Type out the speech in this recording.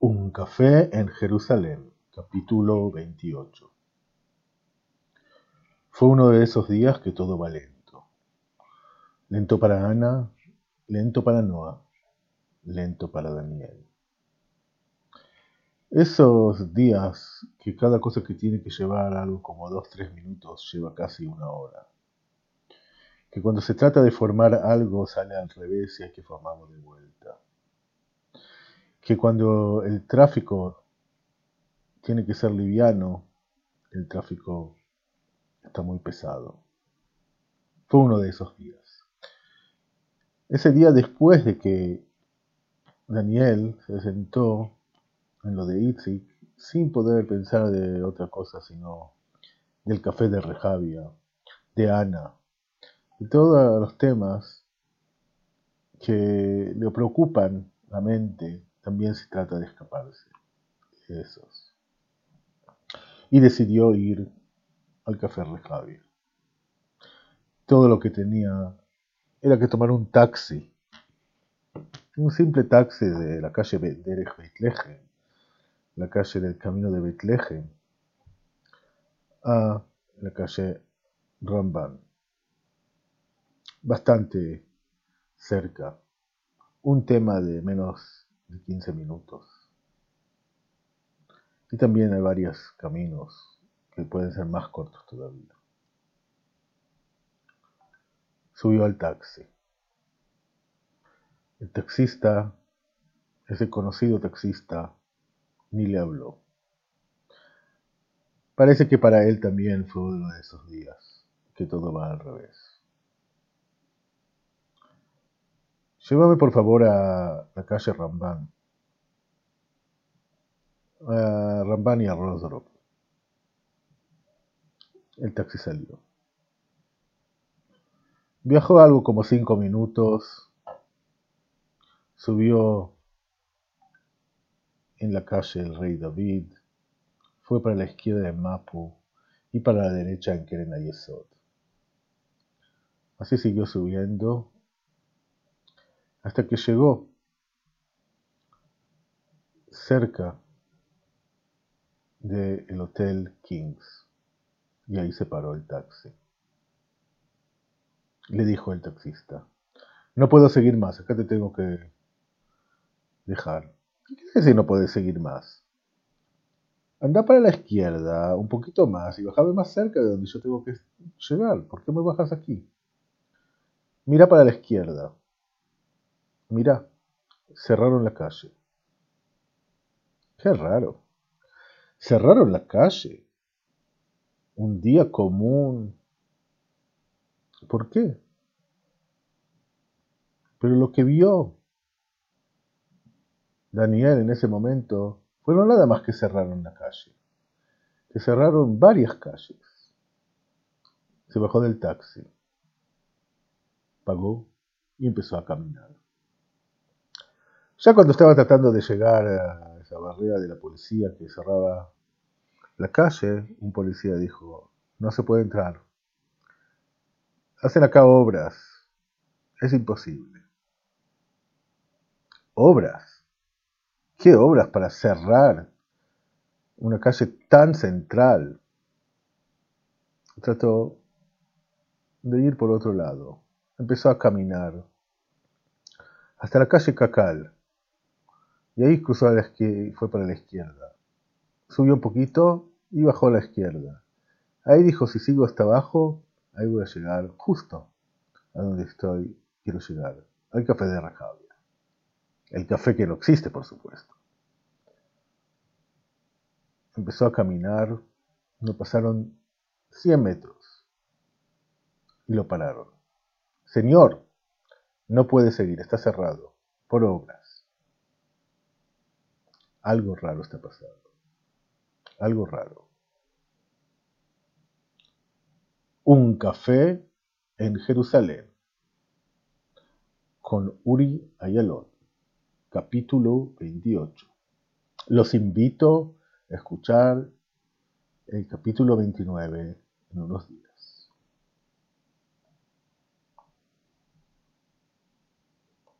Un café en Jerusalén, capítulo 28. Fue uno de esos días que todo va lento. Lento para Ana, lento para Noah, lento para Daniel. Esos días que cada cosa que tiene que llevar algo como dos, tres minutos lleva casi una hora. Que cuando se trata de formar algo sale al revés y hay que formarlo de vuelta que cuando el tráfico tiene que ser liviano, el tráfico está muy pesado. Fue uno de esos días. Ese día después de que Daniel se sentó en lo de Itzik sin poder pensar de otra cosa sino del café de Rejavia, de Ana, de todos los temas que le preocupan la mente también se trata de escaparse de esos. Y decidió ir al café Rejavi. Todo lo que tenía era que tomar un taxi, un simple taxi de la calle Derech Beitlejem, la calle del camino de Beitlejem, a la calle Ramban, bastante cerca, un tema de menos de 15 minutos. Y también hay varios caminos que pueden ser más cortos todavía. Subió al taxi. El taxista, ese conocido taxista, ni le habló. Parece que para él también fue uno de esos días, que todo va al revés. Llévame por favor a la calle Ramban. A Ramban y a Rosrop. El taxi salió. Viajó algo como cinco minutos. Subió en la calle El Rey David. Fue para la izquierda en Mapu y para la derecha en Keren Ayesod. Así siguió subiendo hasta que llegó cerca del Hotel Kings y ahí se paró el taxi. Le dijo el taxista, no puedo seguir más, acá te tengo que dejar. ¿Qué quiere decir no puedes seguir más? Anda para la izquierda un poquito más y bajame más cerca de donde yo tengo que llegar. ¿Por qué me bajas aquí? Mira para la izquierda. Mira, cerraron la calle. Qué raro. Cerraron la calle. Un día común. ¿Por qué? Pero lo que vio Daniel en ese momento fue no nada más que cerraron la calle, que cerraron varias calles. Se bajó del taxi, pagó y empezó a caminar. Ya cuando estaba tratando de llegar a esa barrera de la policía que cerraba la calle, un policía dijo, no se puede entrar. Hacen acá obras. Es imposible. ¿Obras? ¿Qué obras para cerrar una calle tan central? Trató de ir por otro lado. Empezó a caminar hasta la calle Cacal y ahí cruzó a la y fue para la izquierda. Subió un poquito y bajó a la izquierda. Ahí dijo, si sigo hasta abajo, ahí voy a llegar justo a donde estoy, quiero llegar, al café de Rajavia. El café que no existe, por supuesto. Empezó a caminar, no pasaron 100 metros y lo pararon. Señor, no puede seguir, está cerrado, por obras. Algo raro está pasando. Algo raro. Un café en Jerusalén con Uri Ayalon, capítulo 28. Los invito a escuchar el capítulo 29 en unos días.